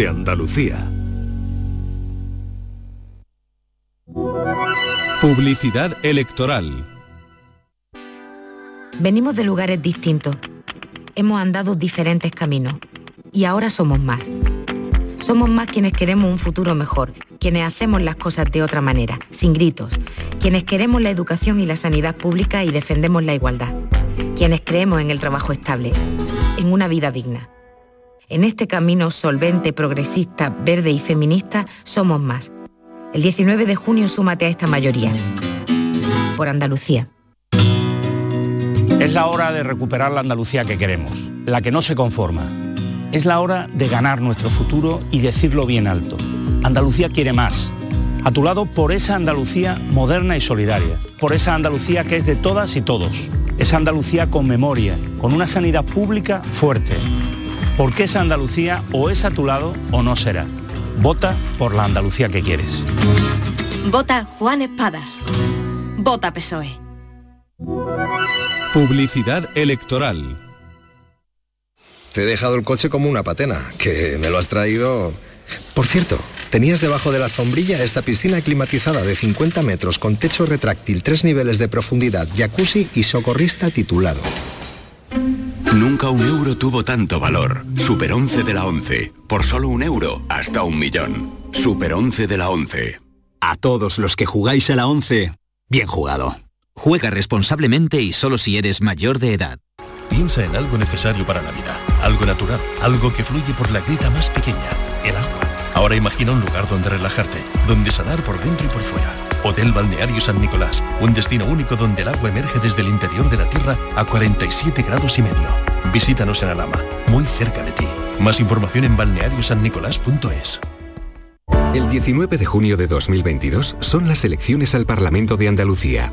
de Andalucía. Publicidad electoral. Venimos de lugares distintos. Hemos andado diferentes caminos. Y ahora somos más. Somos más quienes queremos un futuro mejor, quienes hacemos las cosas de otra manera, sin gritos, quienes queremos la educación y la sanidad pública y defendemos la igualdad, quienes creemos en el trabajo estable, en una vida digna. En este camino solvente, progresista, verde y feminista somos más. El 19 de junio súmate a esta mayoría. Por Andalucía. Es la hora de recuperar la Andalucía que queremos, la que no se conforma. Es la hora de ganar nuestro futuro y decirlo bien alto. Andalucía quiere más. A tu lado por esa Andalucía moderna y solidaria, por esa Andalucía que es de todas y todos, esa Andalucía con memoria, con una sanidad pública fuerte. Porque esa Andalucía o es a tu lado o no será. Vota por la Andalucía que quieres. Vota Juan Espadas. Vota PSOE. Publicidad electoral. Te he dejado el coche como una patena, que me lo has traído... Por cierto, tenías debajo de la alfombrilla esta piscina climatizada de 50 metros con techo retráctil, tres niveles de profundidad, jacuzzi y socorrista titulado. Nunca un euro tuvo tanto valor. Super 11 de la 11. Por solo un euro, hasta un millón. Super 11 de la 11. A todos los que jugáis a la 11, bien jugado. Juega responsablemente y solo si eres mayor de edad. Piensa en algo necesario para la vida, algo natural, algo que fluye por la grita más pequeña, el agua. Ahora imagina un lugar donde relajarte, donde sanar por dentro y por fuera. Hotel Balneario San Nicolás, un destino único donde el agua emerge desde el interior de la tierra a 47 grados y medio. Visítanos en Alama, muy cerca de ti. Más información en balneariosannicolás.es. El 19 de junio de 2022 son las elecciones al Parlamento de Andalucía.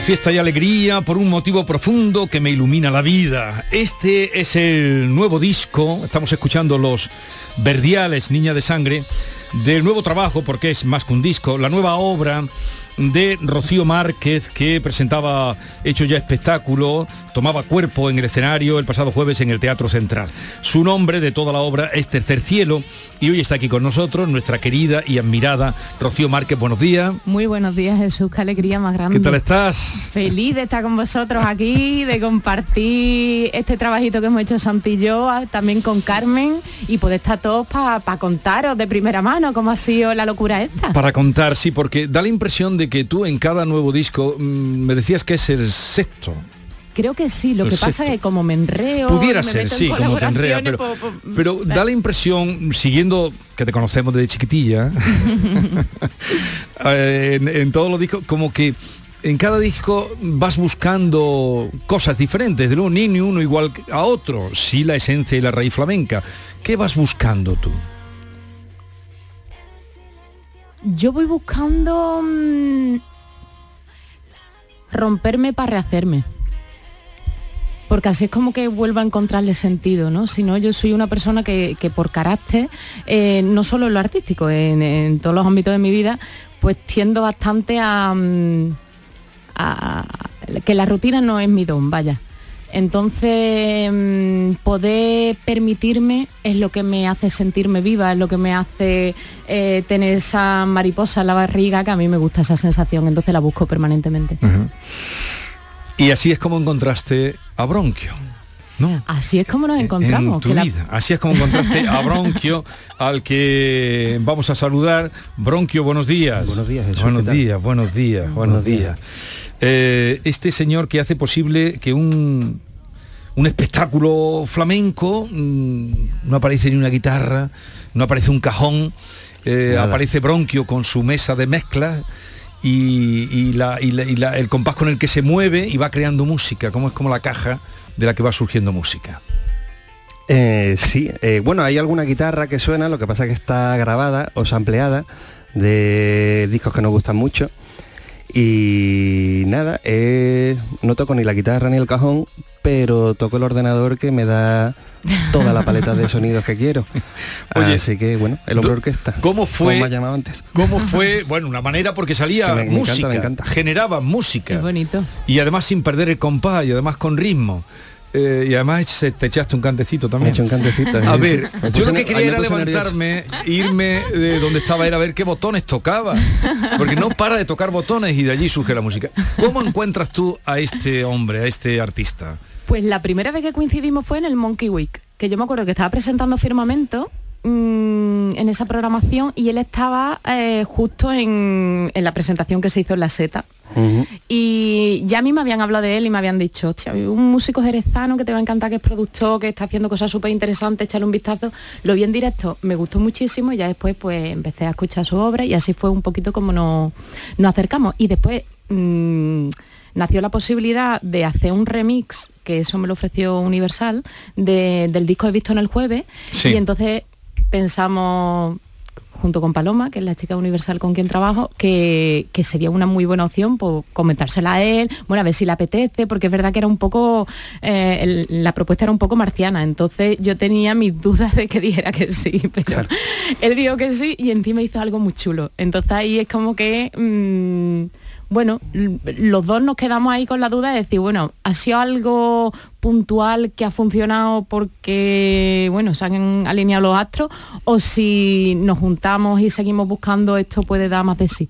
Fiesta y alegría por un motivo profundo que me ilumina la vida. Este es el nuevo disco, estamos escuchando los Verdiales, Niña de Sangre, del nuevo trabajo, porque es más que un disco, la nueva obra de Rocío Márquez que presentaba hecho ya espectáculo, tomaba cuerpo en el escenario el pasado jueves en el Teatro Central. Su nombre de toda la obra es Tercer Cielo y hoy está aquí con nosotros nuestra querida y admirada Rocío Márquez. Buenos días. Muy buenos días Jesús, qué alegría más grande. ¿Qué tal estás? Feliz de estar con vosotros aquí, de compartir este trabajito que hemos hecho Santi y yo, también con Carmen y poder estar todos para contaros de primera mano cómo ha sido la locura esta. Para contar, sí, porque da la impresión de que tú en cada nuevo disco, mm, me decías que es el sexto. Creo que sí, lo El que pasa sexto. que como me enreo... Pudiera me ser, sí, como te enrea, pero, pues, pero da la impresión, siguiendo que te conocemos desde chiquitilla, eh, en, en todos los discos, como que en cada disco vas buscando cosas diferentes, de luego ni ni uno igual a otro, sí la esencia y la raíz flamenca. ¿Qué vas buscando tú? Yo voy buscando mm, romperme para rehacerme. Porque así es como que vuelvo a encontrarle sentido, ¿no? Si no, yo soy una persona que, que por carácter, eh, no solo en lo artístico, en, todos los ámbitos de mi vida, pues tiendo bastante a, mm, a- que la rutina no es mi don, vaya. Entonces, mm, poder permitirme es lo que me hace sentirme viva, es lo que me hace eh, tener esa mariposa en la barriga, que a mí me gusta esa sensación, entonces la busco permanentemente. Y así es como encontraste a Bronquio. ¿no? Así es como nos encontramos. en tu que la- vida. Así es como encontraste a Bronquio, al que vamos a saludar. Bronquio, buenos días. Buenos días, Jesús, Buenos días, buenos días, buenos días. Eh, este señor que hace posible que un, un espectáculo flamenco, mm, no aparece ni una guitarra, no aparece un cajón, eh, aparece Bronquio con su mesa de mezclas y, y la- y la- y la- el compás con el que se mueve y va creando música, como es como la caja de la que va surgiendo música. Eh, sí, eh, bueno, hay alguna guitarra que suena, lo que pasa es que está grabada o sampleada de discos que nos gustan mucho. Y nada, eh, no toco ni la guitarra ni el cajón, pero toco el ordenador que me da toda la paleta de sonidos que quiero. Oye, Así que bueno, el hombre ¿tú- orquesta. ¿Cómo fue? Como me ha llamado antes. ¿Cómo fue? Bueno, una manera porque salía Que me- me encanta, música, me encanta. generaba música. Qué bonito. Y además sin perder el compás y además con ritmo. Eh, y además se- te echaste un cantecito también. He hecho un cantecito, A ver, yo lo que quería era puse nervioso. levantarme, irme de donde estaba, era ver qué botones tocaba. Porque no para de tocar botones y de allí surge la música. ¿Cómo encuentras tú a este hombre, a este artista? Pues la primera vez que coincidimos fue en el Monkey Week, que yo me acuerdo que estaba presentando Firmamento mm, en esa programación y él estaba eh, justo en, en la presentación que se hizo en la seta. Y ya a mí me habían hablado de él y me habían dicho, hostia, un músico jerezano que te va a encantar, que es productor, que está haciendo cosas súper interesantes, échale un vistazo. Lo vi en directo, me gustó muchísimo y ya después pues empecé a escuchar su obra y así fue un poquito como nos, nos acercamos. Y después mm, nació la posibilidad de hacer un remix, que eso me lo ofreció Universal, de- del disco He visto en el jueves. Sí. Y entonces pensamos junto con Paloma, que es la chica universal con quien trabajo, que, que sería una muy buena opción por comentársela a él, bueno, a ver si le apetece, porque es verdad que era un poco, eh, el- la propuesta era un poco marciana, entonces yo tenía mis dudas de que dijera que sí, pero él dijo que sí y encima hizo algo muy chulo. Entonces ahí es como que, mm, bueno, los dos nos quedamos ahí con la duda de decir, bueno, ha sido algo puntual que ha funcionado porque, bueno, se han alineado los astros, o si nos juntamos y seguimos buscando, esto puede dar más de sí.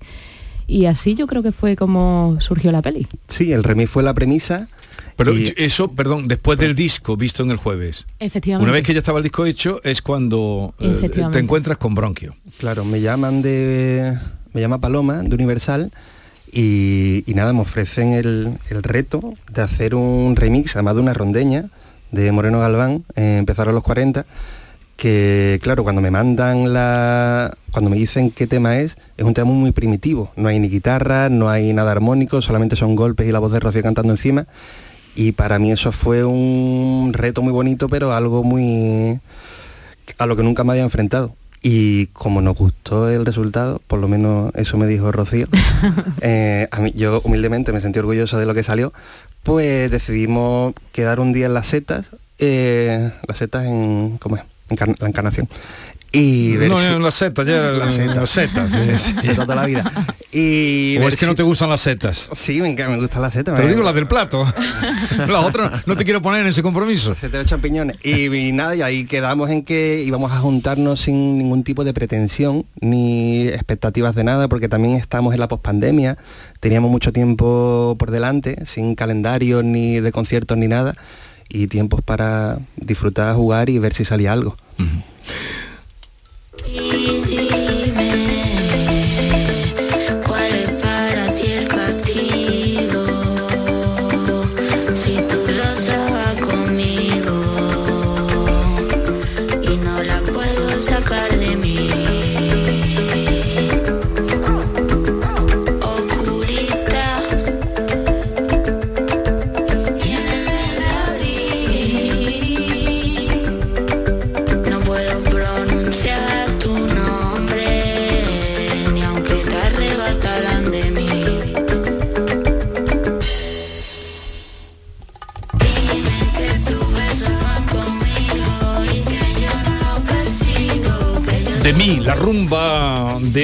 Y así yo creo que fue como surgió la peli. Sí, el remix fue la premisa. Pero y- eso, perdón, después del disco visto en el jueves. Efectivamente. Una vez que ya estaba el disco hecho es cuando eh, Efectivamente. te encuentras con Bronquio. Claro, me llaman de. Me llama Paloma de Universal y, nada, me ofrecen el, el reto de hacer un remix, además de una rondeña de Moreno Galván, eh, empezaron los 40, que claro, cuando me mandan la. cuando me dicen qué tema es, es un tema muy primitivo. No hay ni guitarra, no hay nada armónico, solamente son golpes y la voz de Rocío cantando encima. Y para mí eso fue un reto muy bonito, pero algo muy a lo que nunca me había enfrentado. Y como nos gustó el resultado, por lo menos eso me dijo Rocío, eh, a mí, yo humildemente me sentí orgulloso de lo que salió, pues decidimos quedar un día en las setas, eh, las setas en, ¿cómo es? Encar- la encarnación. Y no, en las setas, ya Las setas. las setas, sí, sí. de toda la vida. Y ¿O es que no te gustan las setas? Sí, me, enca- me gustan las setas. Pero me- digo las del plato. la otra no te quiero poner en ese compromiso. Setas de champiñones. Y, y nada, y ahí quedamos en que íbamos a juntarnos sin ningún tipo de pretensión ni expectativas de nada, porque también estamos en la pospandemia, teníamos mucho tiempo por delante, sin calendario ni de conciertos ni nada, y tiempos para disfrutar, jugar y ver si salía algo. ¿Cuál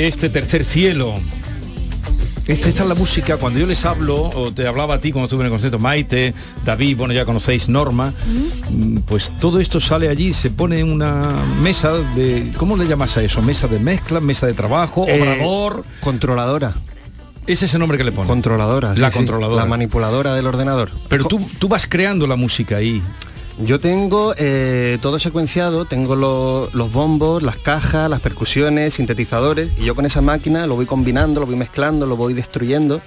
de este tercer cielo. Esta, esta es la música, cuando yo les hablo, o te hablaba a ti cuando estuve en el concierto, Maite, David, bueno, ya conocéis Norma, mm, pues todo esto sale allí, se pone en una mesa de, ¿cómo le llamas a eso? Mesa de mezcla, mesa de trabajo, Eh, obrador. Controladora. Ese es el nombre que le ponen. Controladora. La sí, sí, controladora. la manipuladora del ordenador. Pero tú, tú vas creando la música ahí. Yo tengo eh, todo secuenciado, tengo lo- los bombos, las cajas, las percusiones, sintetizadores, y yo con esa máquina lo voy combinando, lo voy mezclando, lo voy destruyendo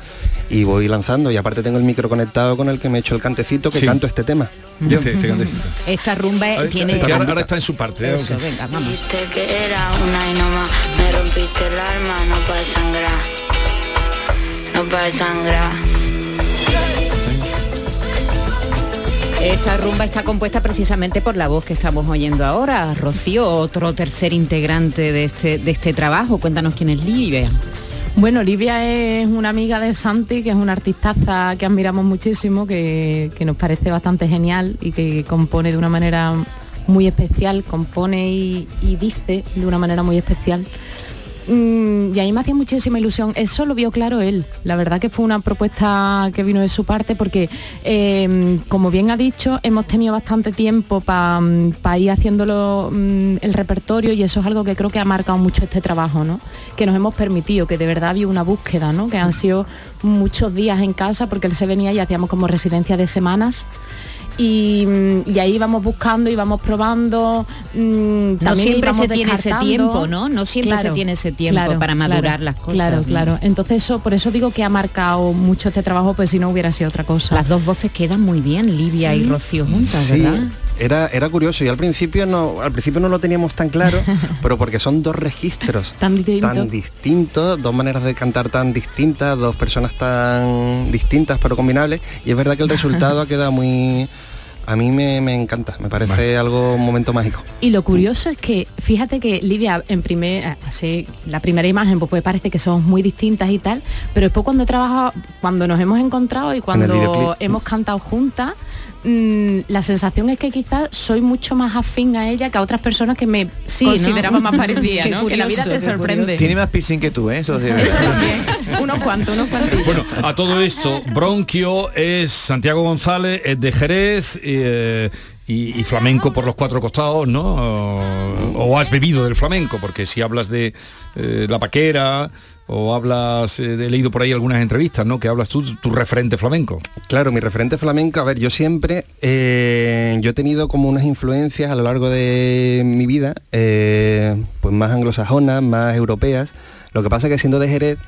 y voy lanzando. Y aparte tengo el micro conectado con el que me he hecho el cantecito que Sí. canto este tema. Yo. Este, este cantecito. Esta rumba Ahora- tiene... es que ahora, está en su parte. ¿eh? Eso, Ok. venga, vamos. Dijiste que era una y no más, me rompiste el alma, no para sangrar, no para sangrar. Esta rumba está compuesta precisamente por la voz que estamos oyendo ahora. Rocío, otro tercer integrante de este, de este trabajo. Cuéntanos quién es Livia. Bueno, Olivia es una amiga de Santi, que es una artistaza que admiramos muchísimo, que, que nos parece bastante genial y que compone de una manera muy especial, compone y dice de una manera muy especial. Mm, y a mí me hacía muchísima ilusión. Eso lo vio claro él. La verdad que fue una propuesta que vino de su parte porque, eh, como bien ha dicho, hemos tenido bastante tiempo para ir haciéndolo mm, el repertorio y eso es algo que creo que ha marcado mucho este trabajo, ¿no? Que nos hemos permitido, que de verdad había una búsqueda, ¿no? Que han sido muchos días en casa porque él se venía y hacíamos como residencia de semanas. Y, mm, y ahí íbamos buscando, íbamos probando. mm, No siempre se tiene ese tiempo, ¿no? No siempre se tiene ese tiempo para madurar las cosas, Claro, ¿no? claro. Entonces eso, por eso digo que ha marcado mucho este trabajo, pues si no hubiera sido otra cosa. Las dos voces quedan muy bien, Livia y. Rocío juntas, Sí, ¿verdad? era, era curioso y al principio no, al principio no lo teníamos tan claro, pero porque son dos registros tan distintos, dos maneras de cantar tan distintas, dos personas tan distintas pero combinables, y es verdad que el resultado ha quedado muy a mí me, me encanta, me parece algo un momento mágico. Y lo curioso es que, fíjate que Lidia, en primer, así, la primera imagen, pues, pues parece que somos muy distintas y tal, pero después cuando he trabajado, cuando nos hemos encontrado y cuando hemos cantado juntas, mm, la sensación es que quizás soy mucho más afín a ella que a otras personas que me Sí, ¿no? consideraba más parecida, ¿no? que la vida te sorprende. curioso. Tiene más piercing que tú, ¿eh? Eso sí. Eso también. unos cuantos, unos cuantos. Bueno, a todo esto, Bronquio es Santiago González, es de Jerez eh, y, y flamenco por los cuatro costados, ¿no? O, o has bebido del flamenco, porque si hablas de eh, la paquera o hablas, eh, he leído por ahí algunas entrevistas, ¿no? Que hablas tú, tu referente flamenco. Claro, mi referente flamenco, a ver, yo siempre, eh, yo he tenido como unas influencias a lo largo de mi vida, eh, pues más anglosajonas, más europeas. Lo que pasa es que siendo de Jerez,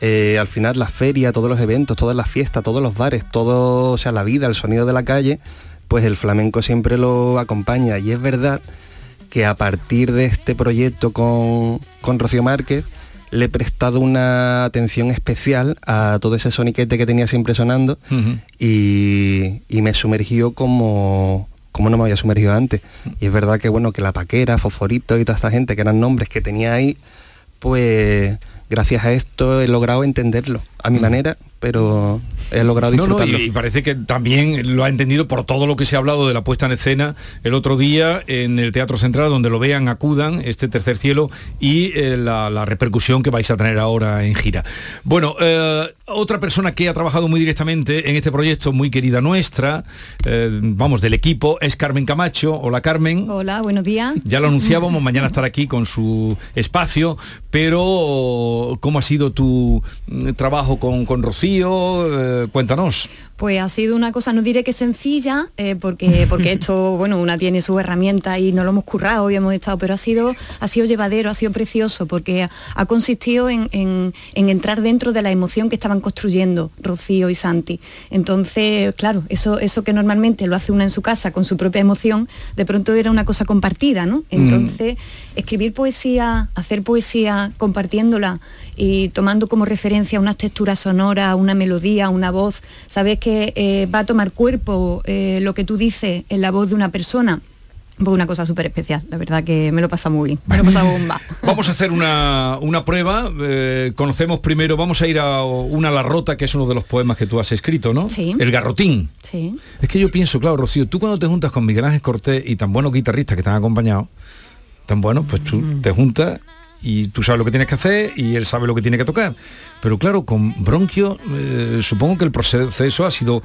eh, al final la feria, todos los eventos, todas las fiestas, todos los bares, todo, o sea, la vida, el sonido de la calle, pues el flamenco siempre lo acompaña. Y es verdad que a partir de este proyecto con, con Rocío Márquez, le he prestado una atención especial a todo ese soniquete que tenía siempre sonando y, y me sumergió como, como no me había sumergido antes. Y es verdad que bueno, que la paquera, Fosforito y toda esta gente que eran nombres que tenía ahí, pues gracias a esto he logrado entenderlo a mi manera, pero he logrado No, no, disfrutarlo. y, y parece que también lo ha entendido por todo lo que se ha hablado de la puesta en escena el otro día en el Teatro Central, donde lo vean, acudan, este tercer cielo, y eh, la, la repercusión que vais a tener ahora en gira. Bueno, eh, otra persona que ha trabajado muy directamente en este proyecto, muy querida nuestra, eh, vamos, del equipo, es Carmen Camacho. Hola Carmen. Hola, buenos días. Ya lo anunciábamos, mañana estar aquí con su espacio, pero ¿cómo ha sido tu mm, trabajo con, con Rocío? Eh, cuéntanos. Pues ha sido una cosa, no diré que sencilla, eh, porque, porque esto, bueno, una tiene sus herramientas y no lo hemos currado y hemos estado, pero ha sido, ha sido llevadero, ha sido precioso, porque ha, ha consistido en, en- en entrar dentro de la emoción que estaban construyendo Rocío y Santi. Entonces, claro, eso, eso que normalmente lo hace una en su casa con su propia emoción, de pronto era una cosa compartida, ¿no? Entonces, escribir poesía, hacer poesía compartiéndola y tomando como referencia unas texturas sonoras, una melodía, una voz, sabes que eh, va a tomar cuerpo eh, lo que tú dices en la voz de una persona. Pues una cosa súper especial, la verdad que me lo pasa muy bien, me lo he pasado bomba. Vamos a hacer una, una prueba. eh, conocemos primero, vamos a ir a una La Rota, que es uno de los poemas que tú has escrito, ¿no? Sí. El Garrotín. Sí. Es que yo pienso, claro, Rocío, tú cuando te juntas con Miguel Ángel Cortés y tan buenos guitarristas que te han acompañado, tan buenos, pues tú te juntas y tú sabes lo que tienes que hacer y él sabe lo que tiene que tocar. Pero claro, con Bronquio eh, supongo que el proceso ha sido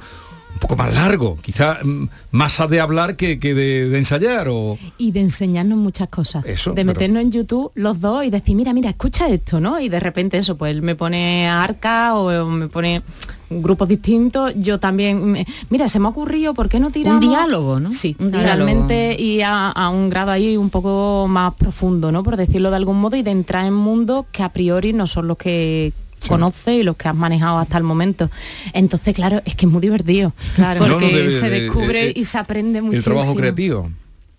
un poco más largo, quizá mm, más ha de hablar que, que de, de ensayar o... y de enseñarnos muchas cosas. Eso, de pero- meternos en YouTube los dos y decir, mira, mira, escucha esto, ¿no? Y de repente eso, pues él me pone arca o me pone grupos distintos, yo también, me- mira, se me ha ocurrido, ¿por qué no tiramos? diálogo, ¿no? Sí, Un diálogo. realmente y a, a un grado ahí un poco más profundo, ¿no? Por decirlo de algún modo, y de entrar en mundos que a priori no son los que conoces y los que has manejado hasta el momento. Entonces, claro, es que es muy divertido. Claro. Porque No, no, de- se de- descubre de- y se aprende muchísimo. El trabajo creativo.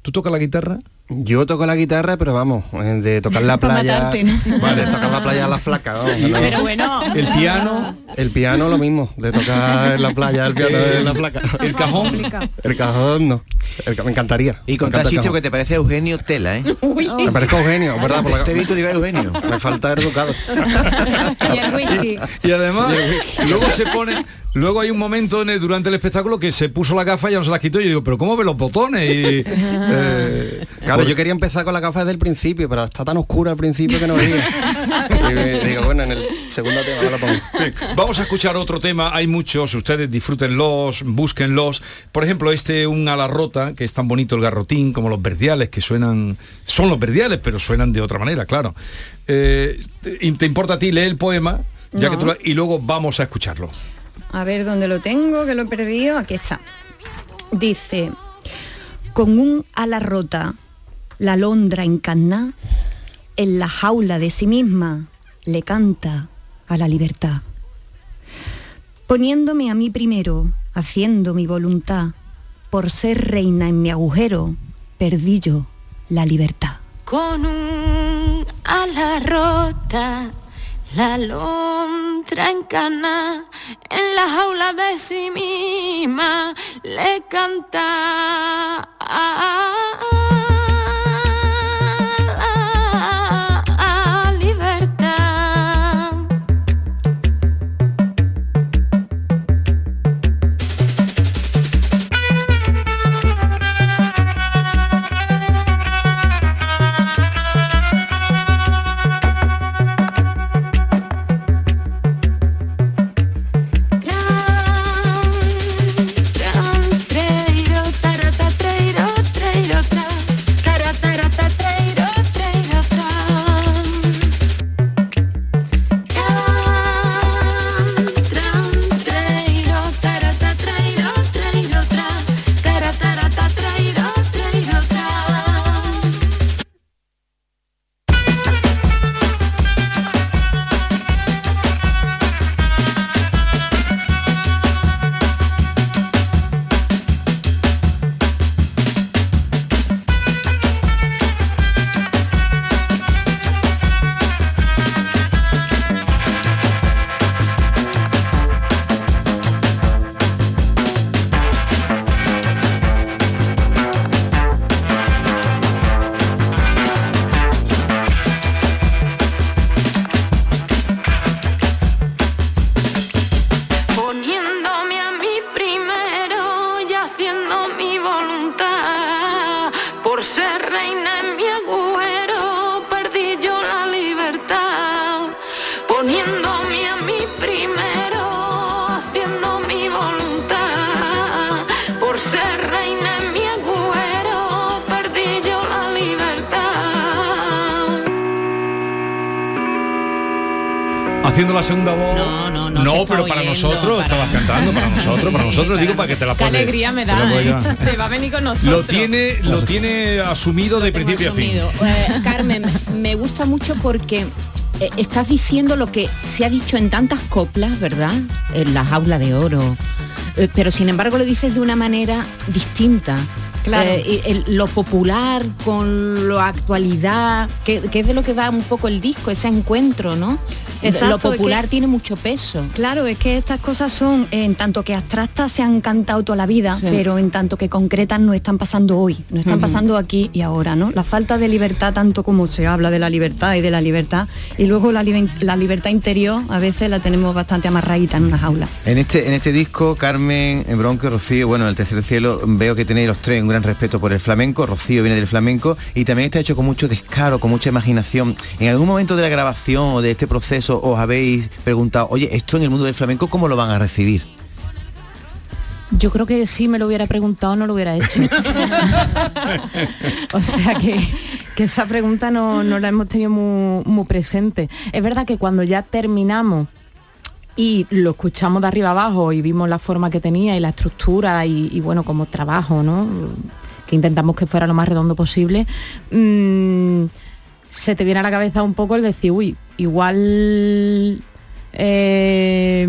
¿Tú tocas la guitarra? Yo toco la guitarra, pero vamos, eh, de tocar la playa. matarte, ¿no? Vale, tocar la playa a la flaca, vamos, no. Pero bueno. El piano. El piano lo mismo, de tocar en la playa, el piano en la placa. El cajón. El cajón no. El me encantaría. Y el chiste cajón. porque te parece Eugenio Tela, ¿eh? Me parezco Eugenio, ¿verdad? Por la- Te he visto digo Eugenio. Me falta educado. Y el whisky. Y además, luego se pone, luego hay un momento en el- durante el espectáculo que se puso la gafa y ya no se las quitó. Y yo digo, pero ¿cómo ve los botones? Y, eh, Claro, por- yo quería empezar con la gafa desde el principio, pero está tan oscura al principio que no veía. Y me- digo, bueno, en el segundo tema lo pongo. Bien, Vamos a escuchar otro tema, hay muchos, ustedes disfrútenlos, búsquenlos. Por ejemplo, este un ala rota, que es tan bonito el garrotín, como los verdiales, que suenan, son los verdiales, pero suenan de otra manera, claro. Eh, ¿te, te importa a ti leer el poema? Ya No. que tú lo- y luego vamos a escucharlo. A ver dónde lo tengo, que lo he perdido. Aquí está. Dice, con un ala rota, la alondra encarná, en la jaula de sí misma, le canta a la libertad. Poniéndome a mí primero, haciendo mi voluntad, por ser reina en mi agujero, perdí yo la libertad. Con un ala rota, la alondra encana en la jaula de sí misma le canta segunda voz. No, no, no, está pero para oyendo, nosotros, para- estabas cantando, para nosotros, para nosotros, digo para que te la Qué pones. alegría me te da. puedes ¿eh? Se va a venir con nosotros. Lo tiene, lo tiene asumido de principio a fin. Eh, Carmen, me gusta mucho porque eh, estás diciendo lo que se ha dicho en tantas coplas, ¿verdad? En la jaula de oro. Eh, pero sin embargo lo dices de una manera distinta. Claro. Eh, el- lo popular con la actualidad, que, que es de lo que va un poco el disco, ese encuentro, ¿no? Exacto, lo es que- popular tiene mucho peso. Claro, es que estas cosas son, en tanto que abstractas se han cantado toda la vida, Sí. pero en tanto que concretas no están pasando hoy, no están pasando aquí y ahora, ¿no? La falta de libertad, tanto como se habla de la libertad y de la libertad, y luego la, libe- la libertad interior a veces la tenemos bastante amarradita en una jaula. En este, en este disco, Carmen, en Bronco, Rocío, bueno, en el tercer cielo, veo que tenéis los tres un gran respeto por el flamenco. Rocío viene del flamenco y también está hecho con mucho descaro, con mucha imaginación. ¿En algún momento de la grabación o de este proceso os habéis preguntado, oye, esto en el mundo del flamenco, ¿cómo lo van a recibir? Yo creo que si me lo hubiera preguntado no lo hubiera hecho. o sea que, esa pregunta no, la hemos tenido muy presente. Es verdad que cuando ya terminamos y lo escuchamos de arriba abajo y vimos la forma que tenía y la estructura y, bueno, como trabajo, ¿no? Que intentamos que fuera lo más redondo posible. mm, se te viene a la cabeza un poco el decir, uy, igual eh,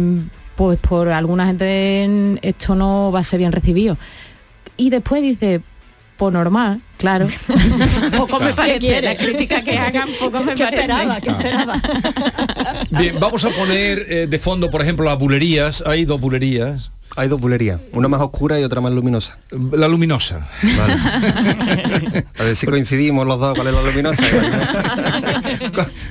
pues por alguna gente en- esto no va a ser bien recibido. Y después dice, pues normal, claro. poco me ¿Qué parece, la crítica que hagan poco me ¿Qué parece. esperaba? ¿Qué esperaba? Bien, vamos a poner eh, de fondo, por ejemplo, las bulerías. Hay dos bulerías. Hay dos bulerías, una más oscura y otra más luminosa. La luminosa. A ver si coincidimos los dos, ¿cuál es la luminosa?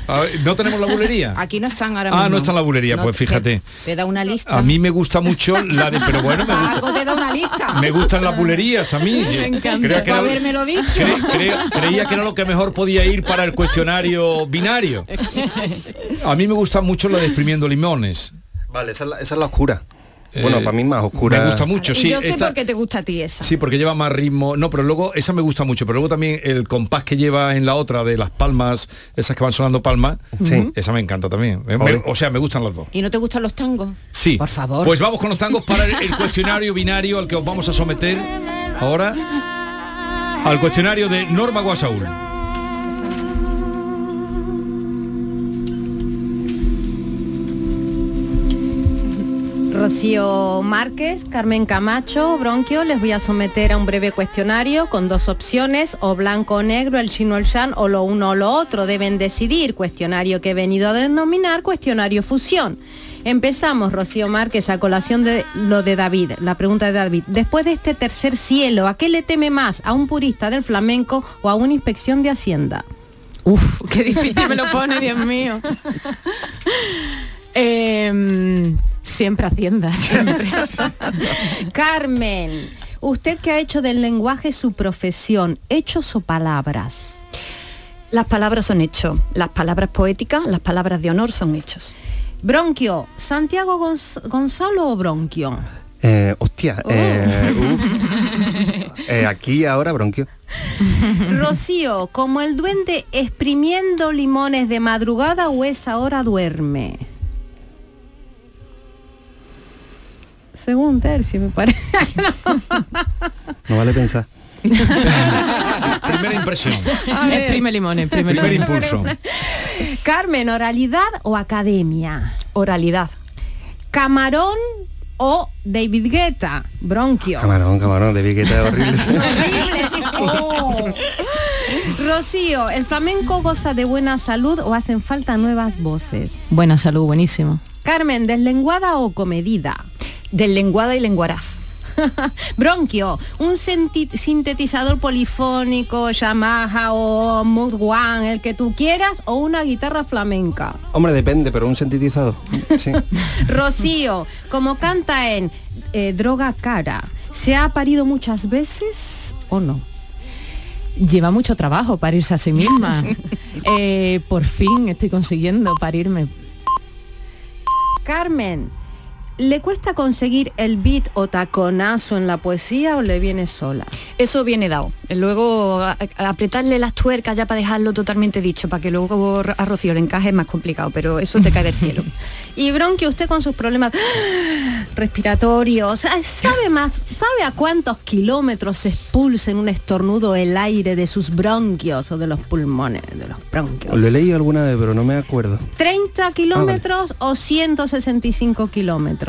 A ver, ¿No tenemos la bulería? Aquí no están ahora Ah, mismo. no está la bulería, No, pues te- fíjate. Te, da una lista. A mí me gusta mucho la de, pero bueno, me, gusta- Algo te da una lista. me gustan las bulerías a mí. Me encanta. Creía que, era, Habérmelo dicho. cre- cre- creía que era lo que mejor podía ir para el cuestionario binario. A mí me gusta mucho la de exprimiendo limones. Vale, esa es la, esa es la oscura. Bueno, Eh, para mí más oscura. Me gusta mucho, sí. yo sé esta- por qué te gusta a ti esa. Sí, porque lleva más ritmo. No, pero luego esa me gusta mucho. Pero luego también el compás que lleva en la otra de las palmas, esas que van sonando palmas, Sí. esa me encanta también. Me- o sea, me gustan las dos. ¿Y no te gustan los tangos? Sí. Por favor. Pues vamos con los tangos para el, el cuestionario binario al que os vamos a someter ahora. Al cuestionario de Norma Guasaúl. Rocío Márquez, Carmen Camacho, Bronquio, les voy a someter a un breve cuestionario con dos opciones, o blanco o negro, el chino o el shan, o lo uno o lo otro. Deben decidir, cuestionario que he venido a denominar cuestionario fusión. Empezamos, Rocío Márquez, a colación de lo de David, la pregunta de David. Después de este tercer cielo, ¿a qué le teme más? ¿A un purista del flamenco o a una inspección de Hacienda? Uf, qué difícil me lo pone, Dios mío. Em, siempre Hacienda, siempre. Carmen, usted que ha hecho del lenguaje su profesión, hechos o palabras. Las palabras son hechos, las palabras poéticas, las palabras de honor son hechos. Bronquio, Santiago Gonz- Gonzalo o Bronquio. Eh, hostia, Oh. eh, uh, eh, aquí ahora bronquio. Rocío, como el duende exprimiendo limones de madrugada o esa hora duerme. Según tercio, me parece. No vale pensar. Primera impresión. Exprime limón, exprime Primer limón. impulso. Carmen, oralidad o academia. Oralidad. Camarón o David Guetta. Bronquio. Camarón, camarón, de piqueta horrible. Oh. Rocío, ¿el flamenco goza de buena salud o hacen falta nuevas voces? Buena salud, buenísimo. Carmen, ¿deslenguada o comedida? Deslenguada y lenguaraz. Bronquio, un sintetizador polifónico, Yamaha o Mood One, el que tú quieras, o una guitarra flamenca. Hombre, depende, pero un sintetizador. Sí. Rocío, como canta en eh, Droga Cara, ¿se ha parido muchas veces o no? Lleva mucho trabajo para irse a sí misma. Eh, por fin estoy consiguiendo parirme. Carmen, ¿le cuesta conseguir el beat o taconazo en la poesía o le viene sola? Eso viene dado. Luego a- a- apretarle las tuercas ya para dejarlo totalmente dicho, para que luego a Rocío le encaje es más complicado, pero eso te cae del cielo. Y Bronquio, usted con sus problemas respiratorios, ¿sabe- ¿sabe más? ¿Sabe a cuántos kilómetros se expulsa en un estornudo el aire de sus bronquios o de los pulmones, de los bronquios? Lo he leído alguna vez, pero no me acuerdo. ¿30 kilómetros o 165 kilómetros?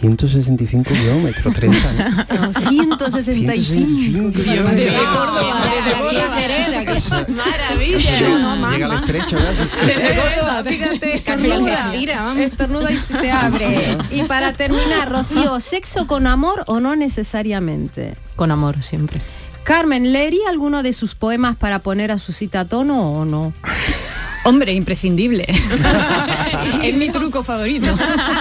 165 kilómetros, 30. ¿no? 165 kilómetros. De aquí a Jerez, aquí. Maravilla. No, Llega. Desde Córdoba, fíjate, Casi. Algeciras. Estornuda y se te abre. Y para terminar, Rocío, ¿sexo con amor o no necesariamente? Con amor siempre. Carmen, ¿leería alguno de sus poemas para poner a su cita a tono o no? Hombre, imprescindible. es mi truco favorito.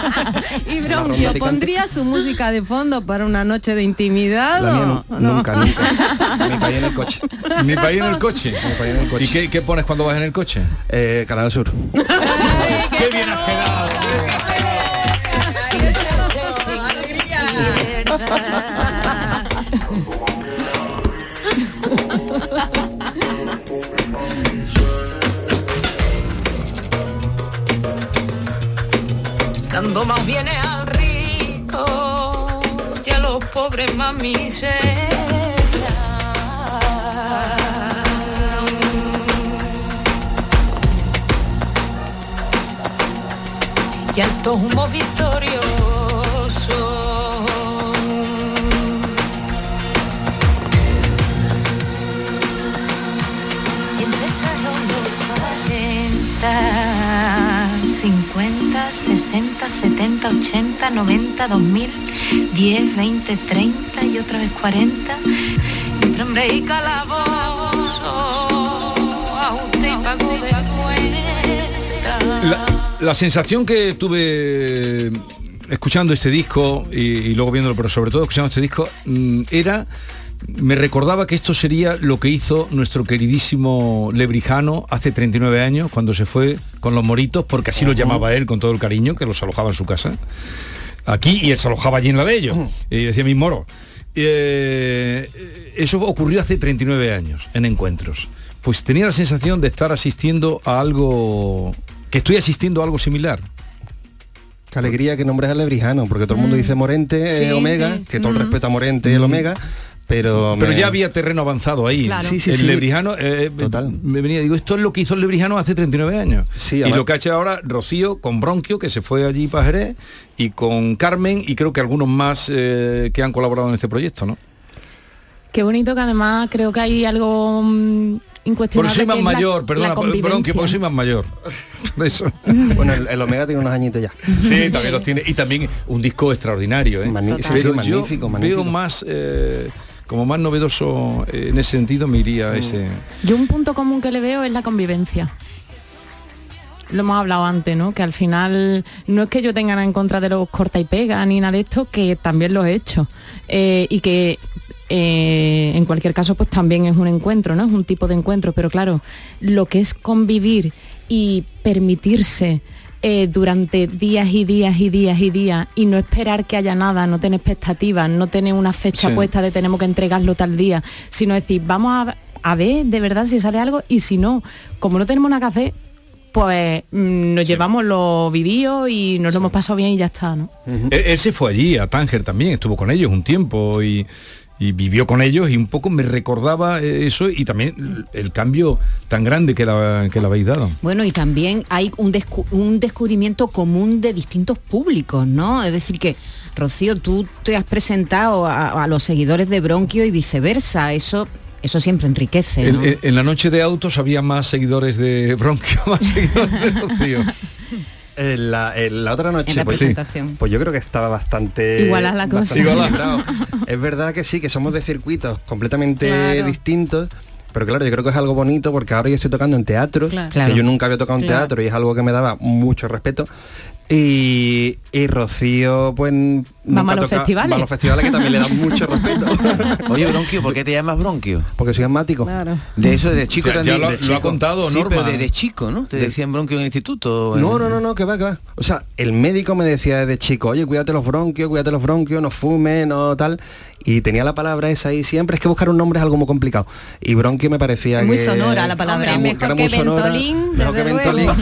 y Bronquio. ¿pondría su música de fondo para una noche de intimidad? La mía o no, nunca, nunca. Mi país en el coche. Mi país en el coche. Mi país en el coche. ¿Y qué, qué pones cuando vas en el coche? Eh, Canal Sur. ¡Qué bien has quedado! Dando más bienes al rico y a los pobres más miseria. Y alto humo victorioso. Y empezaron los 40, 50, 60, 70, 80, 90, 2000, 10, 20, 30 y otra vez 40. Entre hambre y calabozo, a usted y pago de cuenta. La, la sensación que tuve escuchando este disco y, y luego viéndolo, pero sobre todo escuchando este disco, mm, era, me recordaba que esto sería lo que hizo nuestro queridísimo Lebrijano hace 39 años, cuando se fue con los moritos, porque así los llamaba él con todo el cariño, que los alojaba en su casa, aquí, y él se alojaba allí en la de ellos, y decía mis moros. Eh, eso ocurrió hace 39 años en encuentros. Pues tenía la sensación de estar asistiendo a algo, que estoy asistiendo a algo similar. Qué alegría que nombres al lebrijano, porque todo el mundo Mm. dice Morente, eh, Sí, Omega, sí. que todo el Mm. respeto a Morente y el Mm. Omega, pero... Pero me- ya había terreno avanzado ahí. Claro. Sí, sí, el sí. lebrijano, eh, me venía, digo, esto es lo que hizo el lebrijano hace 39 años. y además- lo que ha hecho ahora Rocío con Bronquio, que se fue allí para Jerez, y con Carmen, y creo que algunos más eh, que han colaborado en este proyecto, ¿no? Qué bonito que además creo que hay algo mm, Porque incuestionable. soy más la- mayor, la perdona, Bronquio, porque soy más mayor. Por eso. Bueno, el, el Omega tiene unos añitos ya. Sí, también los tiene. Y también un disco extraordinario, ¿eh? Magnífico. veo más, eh, como más novedoso eh, en ese sentido, me iría Mm. a ese... Yo un punto común que le veo es la convivencia. Lo hemos hablado antes, ¿no? Que al final no es que yo tenga nada en contra de los corta y pega ni nada de esto, que también lo he hecho. Eh, y que eh, en cualquier caso pues también es un encuentro, ¿no? Es un tipo de encuentro. Pero claro, lo que es convivir y permitirse eh, durante días y días y días y días y no esperar que haya nada, no tener expectativas, no tener una fecha Sí. puesta de tenemos que entregarlo tal día, sino decir, vamos a, a ver de verdad si sale algo y si no, como no tenemos nada que hacer, pues mm, nos llevamos lo vivido y nos lo hemos pasado bien y ya está, ¿no? él, él se fue allí, a Tánger también, estuvo con ellos un tiempo y, y vivió con ellos y un poco me recordaba eh, eso y también el cambio tan grande que, la, que le habéis dado. Bueno, y también hay un, descu- un descubrimiento común de distintos públicos, ¿no? Es decir, que, Rocío, tú te has presentado a, a los seguidores de Bronquio y viceversa. Eso, eso siempre enriquece, En, ¿no? en- en la noche de autos había más seguidores de Bronquio, más seguidores de Rocío. En la, en la otra noche, En la pues, presentación. pues yo creo que estaba bastante... Igualada la cosa. Igualada. es verdad que sí, que somos de circuitos completamente Claro. distintos, pero claro, yo creo que es algo bonito porque ahora yo estoy tocando en teatro, Claro. que yo nunca había tocado en Claro. teatro y es algo que me daba mucho respeto. Y, y Rocío, pues... Vamos a los toca- festivales. va a los festivales que también le dan mucho respeto. Oye, Bronquio, ¿por qué te llamas Bronquio? Porque soy asmático. De eso de chico O sea, también. ya lo- de lo ha chico. contado sí, Norma. pero de, de chico, ¿no? Te De- decían Bronquio en el instituto. No, no, no, no, que va, que va. O sea, el médico me decía desde chico, oye, cuídate los bronquios, cuídate los bronquios, no fumes, no tal. Y tenía la palabra esa ahí siempre, es que buscar un nombre es algo muy complicado. Y bronquio me parecía Muy que- sonora la palabra. Hombre, Mejor era que muy sonora, Ventolín, mejor que Ventolín.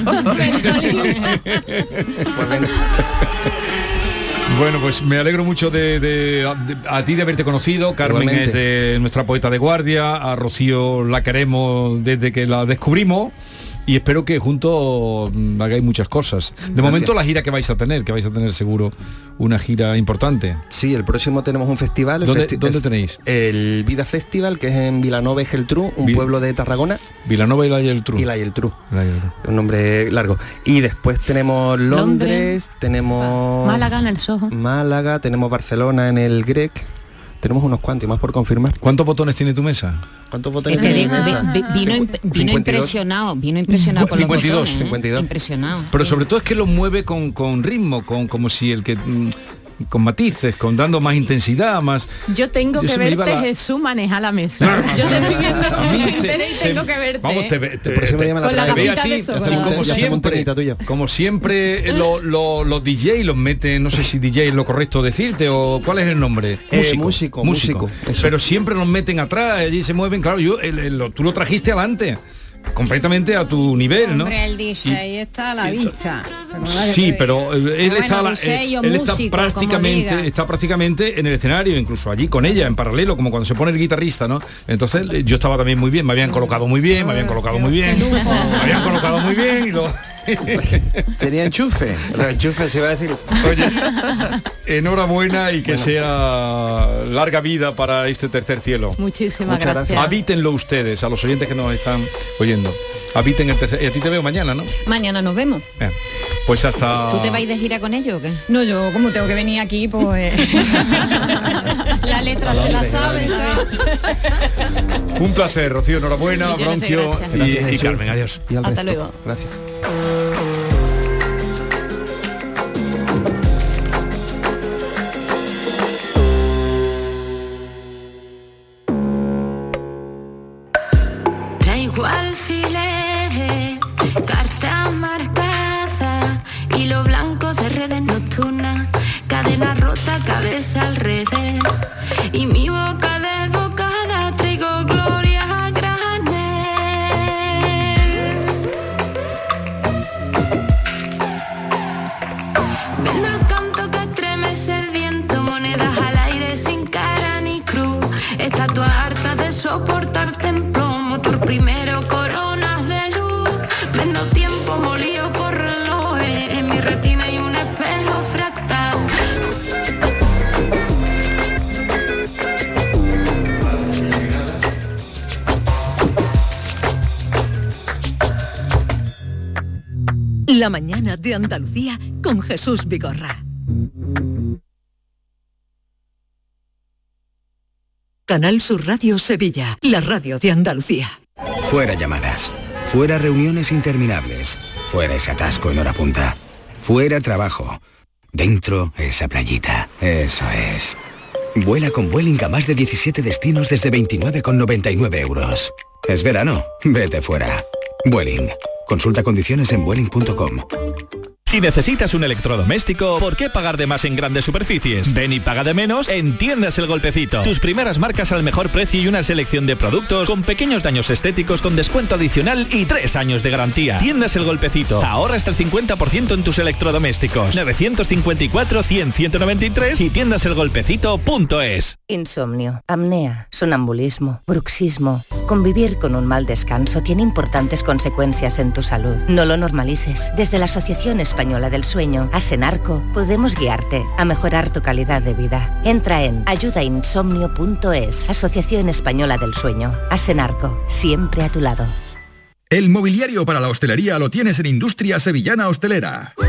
Bueno, pues me alegro mucho de, de- de- a ti de haberte conocido. Carmen Igualmente. es de nuestra poeta de guardia, a Rocío la queremos desde que la descubrimos. Y espero que juntos mm, hagáis muchas cosas. De momento la gira que vais a tener, que vais a tener seguro una gira importante. Sí, el próximo tenemos un festival. el ¿Dónde, festi- dónde el- tenéis? El Vida Festival, que es en Vilanova y Geltrú, un Vi- pueblo de Tarragona. Vilanova y la Geltrú. Y la Geltrú. La Geltrú. Un nombre largo. Y después tenemos Londres, Londres. tenemos Málaga en el Soho. Málaga, tenemos Barcelona en el Grec. Tenemos unos cuantos y más por confirmar. ¿Cuántos botones tiene tu mesa? ¿Cuántos botones Este tiene de- mi mesa? vi- vi- vino, imp- vino 52. impresionado, vino impresionado con 52, los botones, ¿eh? 52. Impresionado. Pero sobre todo es que lo mueve con, con ritmo, con como si el que mm, con matices, con dando más intensidad, más. Yo tengo Yo que verte, la- Jesús, manejar la mesa. Yo te estoy viendo con mucho interés y tengo que verte. Vamos, te, te- te- la Con la te ve a copita ti, de y chocolate. como siempre, como siempre lo- lo- los DJ los meten, no sé si DJ es lo correcto decirte o cuál es el nombre. Eh, músico, músico, eso. Pero siempre los meten atrás, allí se mueven, claro, yo el- tú lo trajiste adelante, completamente a tu nivel, ¿no? Hombre, el DJ está a la vista. Sí, pero eh, él Bueno, está, la- DJ eh, él está músico, prácticamente está prácticamente en el escenario, incluso allí con ella en paralelo, como cuando se pone el guitarrista, ¿no? Entonces eh, yo estaba también muy bien, me habían colocado muy bien, me habían colocado muy bien, me habían colocado muy bien y lo Tenía enchufe. Los enchufes, se iba a decir. Oye, enhorabuena y que sea larga vida para este tercer cielo. Muchísimas Muchas gracias. Habítenlo ustedes, a los oyentes que nos están oyendo. Habiten el tercer. Y a ti te veo mañana, ¿no? Mañana nos vemos. Bien. Pues hasta. ¿Tú te vais de gira con ellos o qué? No, yo como tengo que venir aquí, pues... La letra se la sabe. Un placer, Rocío, enhorabuena, Bronquio y. Carmen, adiós. Y al Hasta resto. luego. Gracias. La mañana de Andalucía con Jesús Vigorra. Canal Sur Radio Sevilla, la radio de Andalucía. Fuera llamadas. Fuera reuniones interminables. Fuera ese atasco en hora punta. Fuera trabajo. Dentro esa playita. Eso es. Vuela con Vueling a más de 17 destinos desde 29,99 euros. Es verano. Vete fuera. Vueling. Consulta condiciones en vueling.com. Si necesitas un electrodoméstico, ¿por qué pagar de más en grandes superficies? Ven y paga de menos en Tiendas El Golpecito. Tus primeras marcas al mejor precio y una selección de productos con pequeños daños estéticos con descuento adicional y tres años de garantía. Tiendas El Golpecito. Ahorra hasta el 50% en tus electrodomésticos. 954-100-193 y tiendaselgolpecito.es. Insomnio, apnea, sonambulismo, bruxismo. Convivir con un mal descanso tiene importantes consecuencias en tu salud. No lo normalices. Desde la Asociación Española del Sueño, Asenarco, podemos guiarte a mejorar tu calidad de vida. Entra en ayudainsomnio.es, Asociación Española del Sueño. Asenarco, siempre a tu lado. El mobiliario para la hostelería lo tienes en Industria Sevillana Hostelera.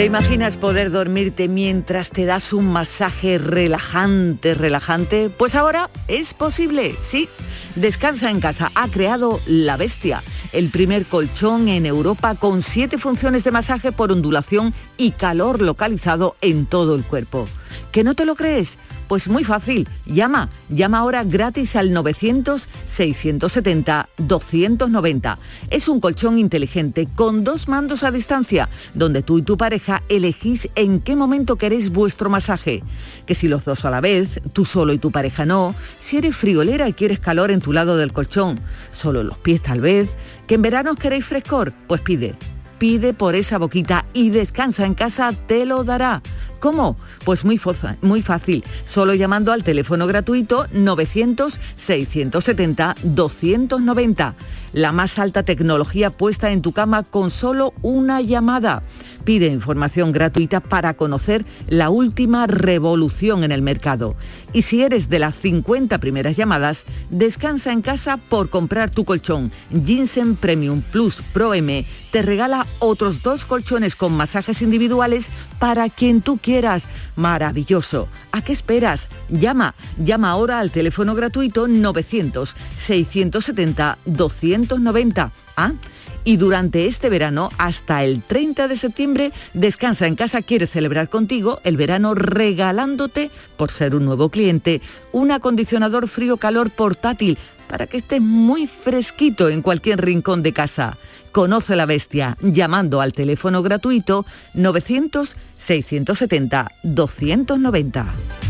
¿Te imaginas poder dormirte mientras te das un masaje relajante, relajante? Pues ahora es posible, sí. Descansa en casa ha creado La Bestia, el primer colchón en Europa con siete funciones de masaje por ondulación y calor localizado en todo el cuerpo. ¿Que no te lo crees? Pues muy fácil, llama, llama ahora gratis al 900-670-290. Es un colchón inteligente con dos mandos a distancia, donde tú y tu pareja elegís en qué momento queréis vuestro masaje. Que si los dos a la vez, tú solo y tu pareja no, si eres friolera y quieres calor en tu lado del colchón, solo los pies tal vez, que en verano queréis frescor, pues pide pide por esa boquita y descansa en casa, te lo dará. ¿Cómo? Pues muy, fácil, solo llamando al teléfono gratuito 900-670-290. La más alta tecnología puesta en tu cama con solo una llamada. Pide información gratuita para conocer la última revolución en el mercado. Y si eres de las 50 primeras llamadas, descansa en casa por comprar tu colchón. Ginseng Premium Plus Pro M te regala otros dos colchones con masajes individuales para quien tú quieras. Maravilloso. ¿A qué esperas? Llama, llama ahora al teléfono gratuito 900 670 290. ¿Ah? y durante este verano, hasta el 30 de septiembre, Descansa en casa quiere celebrar contigo el verano regalándote, por ser un nuevo cliente, un acondicionador frío-calor portátil para que estés muy fresquito en cualquier rincón de casa. Conoce la bestia llamando al teléfono gratuito 900-670-290.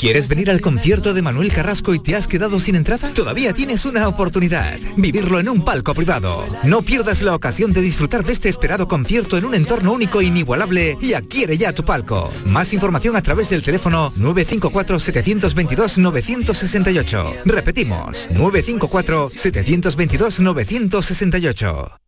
¿Quieres venir al concierto de Manuel Carrasco y te has quedado sin entrada? Todavía tienes una oportunidad. Vivirlo en un palco privado. No pierdas la ocasión de disfrutar de este esperado concierto en un entorno único e inigualable y adquiere ya tu palco. Más información a través del teléfono 954-722-968. Repetimos, 954-722-968.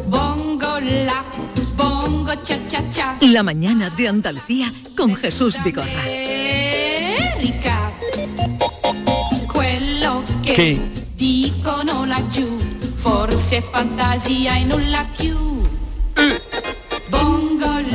La mañana de Andalucía con Jesús Vigorra. Che dicono laggiù, forse fantasia e nulla più.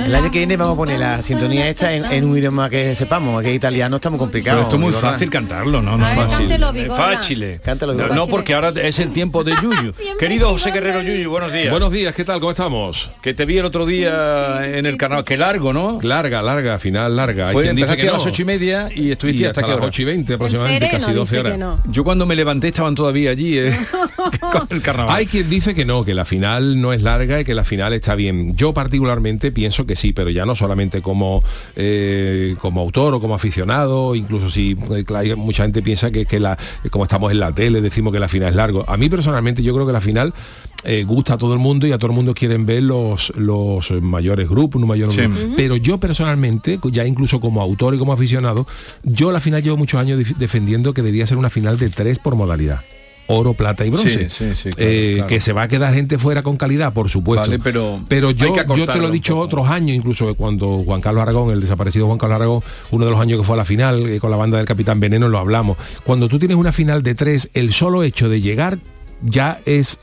El año que viene vamos a poner la sintonía esta en, en un idioma que sepamos, que italiano está muy complicado. Pero esto es muy Vigorra. fácil cantarlo, ¿no? No es fácil. fácil. Cántalo, No, no, porque ahora es el tiempo de Yuyu. Querido José Guerrero Yuyu, buenos días. Buenos días, ¿qué tal? ¿Cómo estamos? Que te vi el otro día en el canal, que largo, ¿no? Larga, larga, final larga. Hay Fue, quien dice que a no. las ocho y media y estuviste Y hasta, hasta qué las hora? ocho y veinte aproximadamente, casi 12 horas. Yo cuando me levanté estaban todavía allí eh, con el carnaval. Hay quien dice que no, que la final no es larga y que la final está bien. Yo particularmente pienso que sí, pero ya no solamente como, eh, como autor o como aficionado, incluso si eh, claro, mucha gente piensa que, que la, como estamos en la tele, decimos que la final es largo. A mí personalmente yo creo que la final eh, gusta a todo el mundo y a todo el mundo quieren ver los, los mayores grupos, un mayor Sí. grupo. Ujú. Pero yo personalmente, ya incluso como autor y como aficionado, yo la final llevo muchos años defendiendo que debía ser una final de tres por modalidad. Oro, plata y bronce. Sí, sí, sí, claro, Eh, claro. Que se va a quedar gente fuera con calidad, por supuesto. Vale, pero pero yo, yo te lo he dicho otros años, incluso cuando Juan Carlos Aragón, el desaparecido Juan Carlos Aragón, uno de los años que fue a la final eh, con la banda del Capitán Veneno, lo hablamos. Cuando tú tienes una final de tres, el solo hecho de llegar ya es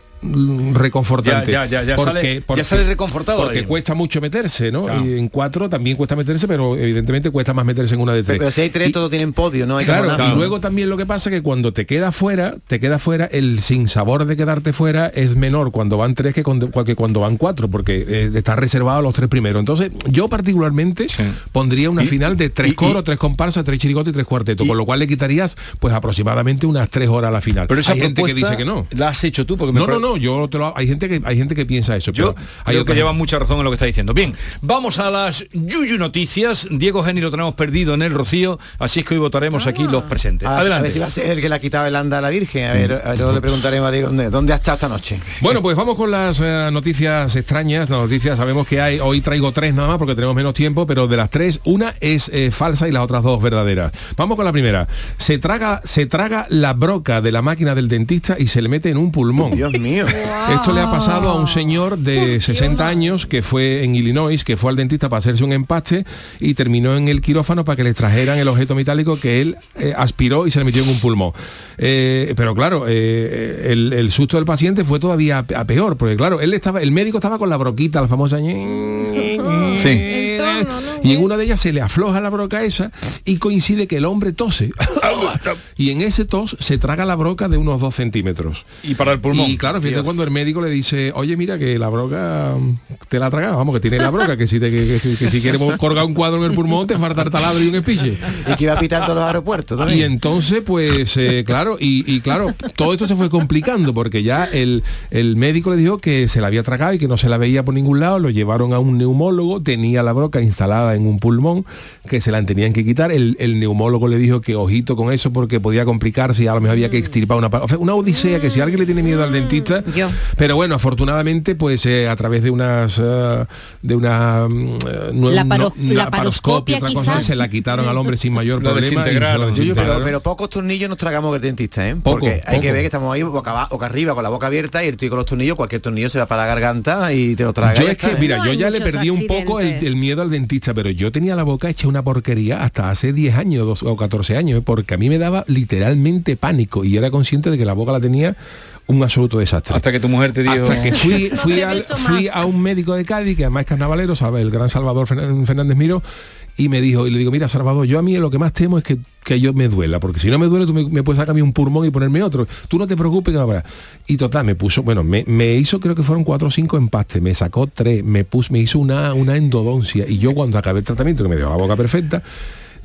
reconfortante Ya, ya, ya, ya sale- ya sale reconfortado porque ahí. cuesta mucho meterse no Claro. y en cuatro también cuesta meterse pero evidentemente cuesta más meterse en una de tres Pero si hay tres, todos tienen podio, ¿no? Hay Claro, y luego también lo que pasa es que cuando te queda fuera, te queda fuera, el sinsabor de quedarte fuera es menor cuando van tres que cuando, que cuando van cuatro, porque eh, está reservado a los tres primeros. Entonces, yo particularmente pondría una final de tres coros, tres comparsas, tres chirigotes y tres cuartetos, con lo cual le quitarías pues aproximadamente unas tres horas a la final. Pero esa hay gente que dice que no. La has hecho tú porque me No, no, pare- no, yo te lo, hay gente que hay gente que piensa eso. Yo pero hay creo que lleva mucha razón en lo que está diciendo. Bien, vamos a las Yuyu Noticias. Diego Geni lo tenemos perdido en el Rocío, así es que hoy votaremos aquí los presentes. Ah, A, Adelante. ver si va a ser el que le ha quitado el anda a la Virgen. A ver, a ver, luego le preguntaremos a Diego dónde, dónde ha estado esta noche. Bueno, pues vamos con las eh, noticias extrañas. Las noticias sabemos que hay, hoy traigo tres nada más porque tenemos menos tiempo, pero de las tres, una es eh, falsa y las otras dos verdaderas. Vamos con la primera. Se traga, se traga la broca de la máquina del dentista y se le mete en un pulmón. Dios mío. Esto le ha pasado a un señor de 60 años que fue en Illinois, que fue al dentista para hacerse un empaste y terminó en el quirófano para que le trajeran el objeto metálico que él eh, aspiró y se le metió en un pulmón. Eh, pero claro, eh, el, el susto del paciente fue todavía a, a peor, porque claro, él estaba, el médico estaba con la broquita, la famosa Sí. Y en una de ellas se le afloja la broca esa y coincide que el hombre tose. y en ese tos se traga la broca de unos dos centímetros. Y para el pulmón. Y claro, fíjate Dios. cuando el médico le dice, oye, mira que la broca mm, te la ha tragado, vamos, que tiene la broca, que si, te, que, que si- que si quieres colgar un cuadro en el pulmón te falta el taladro y un espiche. Y que iba pitando los aeropuertos también. Y entonces, pues, eh, claro, y, y claro, todo esto se fue complicando porque ya el, el médico le dijo que se la había tragado y que no se la veía por ningún lado, lo llevaron a un neumólogo, tenía la broca instalada en un pulmón, que se la tenían que quitar. El, el neumólogo le dijo que ojito con eso porque podía complicarse y a lo mejor había que extirpar una o sea, una odisea que si alguien le tiene miedo al dentista, pero bueno, afortunadamente, pues eh, a través de unas eh, de una mm, no- La paro- paroscopia, otra cosa, quizás. se la quitaron al hombre sin mayor Lo problema. pero, pero pocos tornillos nos tragamos el dentista, ¿eh? Poco, Porque hay poco. que ver que estamos ahí boca, boca arriba con la boca abierta y el tío con los tornillos, cualquier tornillo se va para la garganta y te lo traga. Yo es que, está, mira, yo ya le perdí un poco el, el miedo al dentista, pero yo tenía la boca hecha una porquería hasta hace 10 años dos- o 14 años, ¿eh? porque a mí me daba literalmente pánico y era consciente de que la boca la tenía un absoluto desastre. Hasta que tu mujer te dijo... Hasta que fui, fui, al- a un médico de Cádiz, que además es carnavalero, sabe, el gran Salvador Fernández Miro, y me dijo, y le digo, mira, Salvador, yo a mí lo que más temo es que, que yo me duela, porque si no me duele, tú me, puedes sacar a mí un pulmón y ponerme otro. Tú no te preocupes, que va a haber". Y total, me puso, bueno, me, me hizo, creo que fueron cuatro o cinco empastes, me sacó tres, me puso, me hizo una, una endodoncia, y yo cuando acabé el tratamiento, que me dejó la boca perfecta,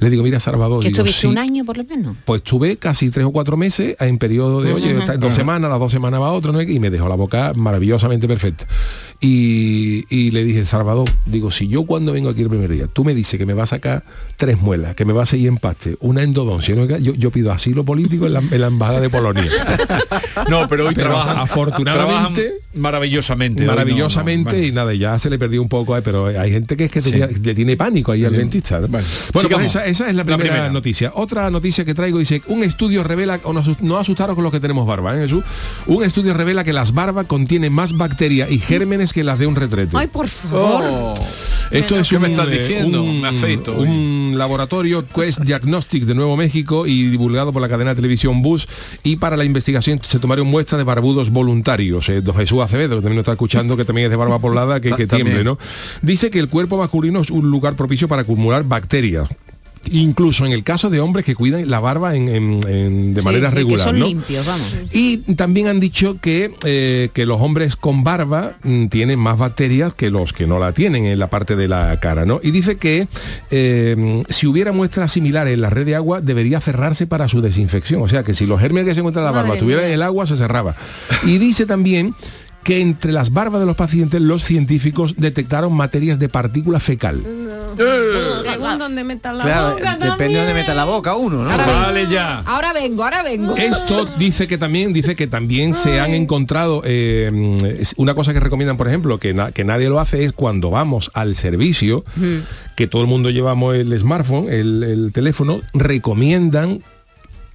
le digo, mira, Salvador, Que digo, estuviste "Sí". un año por lo menos. Pues tuve casi tres o cuatro meses en periodo de, oye, Ajá. dos Ajá. semanas, las dos semanas va otro, ¿no? y me dejó la boca maravillosamente perfecta. Y, y le dije, Salvador, digo, si yo cuando vengo aquí el primer día, tú me dices que me va a sacar tres muelas, que me va a seguir empaste, una endodoncia, ¿no? yo, yo pido asilo político en la, en la embajada de Polonia. No, pero hoy Pero trabajan, afortunadamente- trabajan maravillosamente. no, maravillosamente no, bueno. y nada, ya se le perdió un poco, eh, pero hay gente que es que tenía- le tiene pánico ahí al Sí. dentista. ¿no? Bueno, sigamos. pues esa, esa es la primera, primera. noticia. Otra noticia que traigo dice, un estudio revela, o nos, no asustaros con los que tenemos barba, ¿eh, Jesús? Un estudio revela que las barbas contienen más bacterias y gérmenes que las de un retrete. Ay, por favor. Oh. Esto es ¿Qué un, me estás eh, diciendo? un- Me afeito hoy. un laboratorio Quest Diagnostic de Nuevo México y divulgado por la cadena de televisión Bus y para la investigación se tomaron muestras de barbudos voluntarios. Eh, don Jesús Acevedo, que también nos está escuchando, que también es de barba poblada, que, que También. tiemble, ¿no? Dice que el cuerpo masculino es un lugar propicio para acumular bacterias. Incluso en el caso de hombres que cuidan la barba en- en- en- de Sí, manera sí, regular. Que son ¿no? limpios, vamos. Y también han dicho que, eh, que los hombres con barba mm, tienen más bacterias que los que no la tienen en la parte de la cara, ¿no? Y dice que eh, si hubiera muestras similares en la red de agua, debería cerrarse para su desinfección. O sea, que si los gérmenes que se encuentran en la barba estuvieran en el agua, se cerraba. Y dice también que entre las barbas de los pacientes los científicos detectaron materias de partícula fecal. Según donde metan la Claro, boca depende de dónde meta la boca uno, ¿no? Vale ya. Ahora vengo, ahora vengo. Esto dice que también dice que también se han encontrado eh, una cosa que recomiendan, por ejemplo, que, na- que nadie lo hace es cuando vamos al servicio, que todo el mundo llevamos el smartphone, el, el teléfono, recomiendan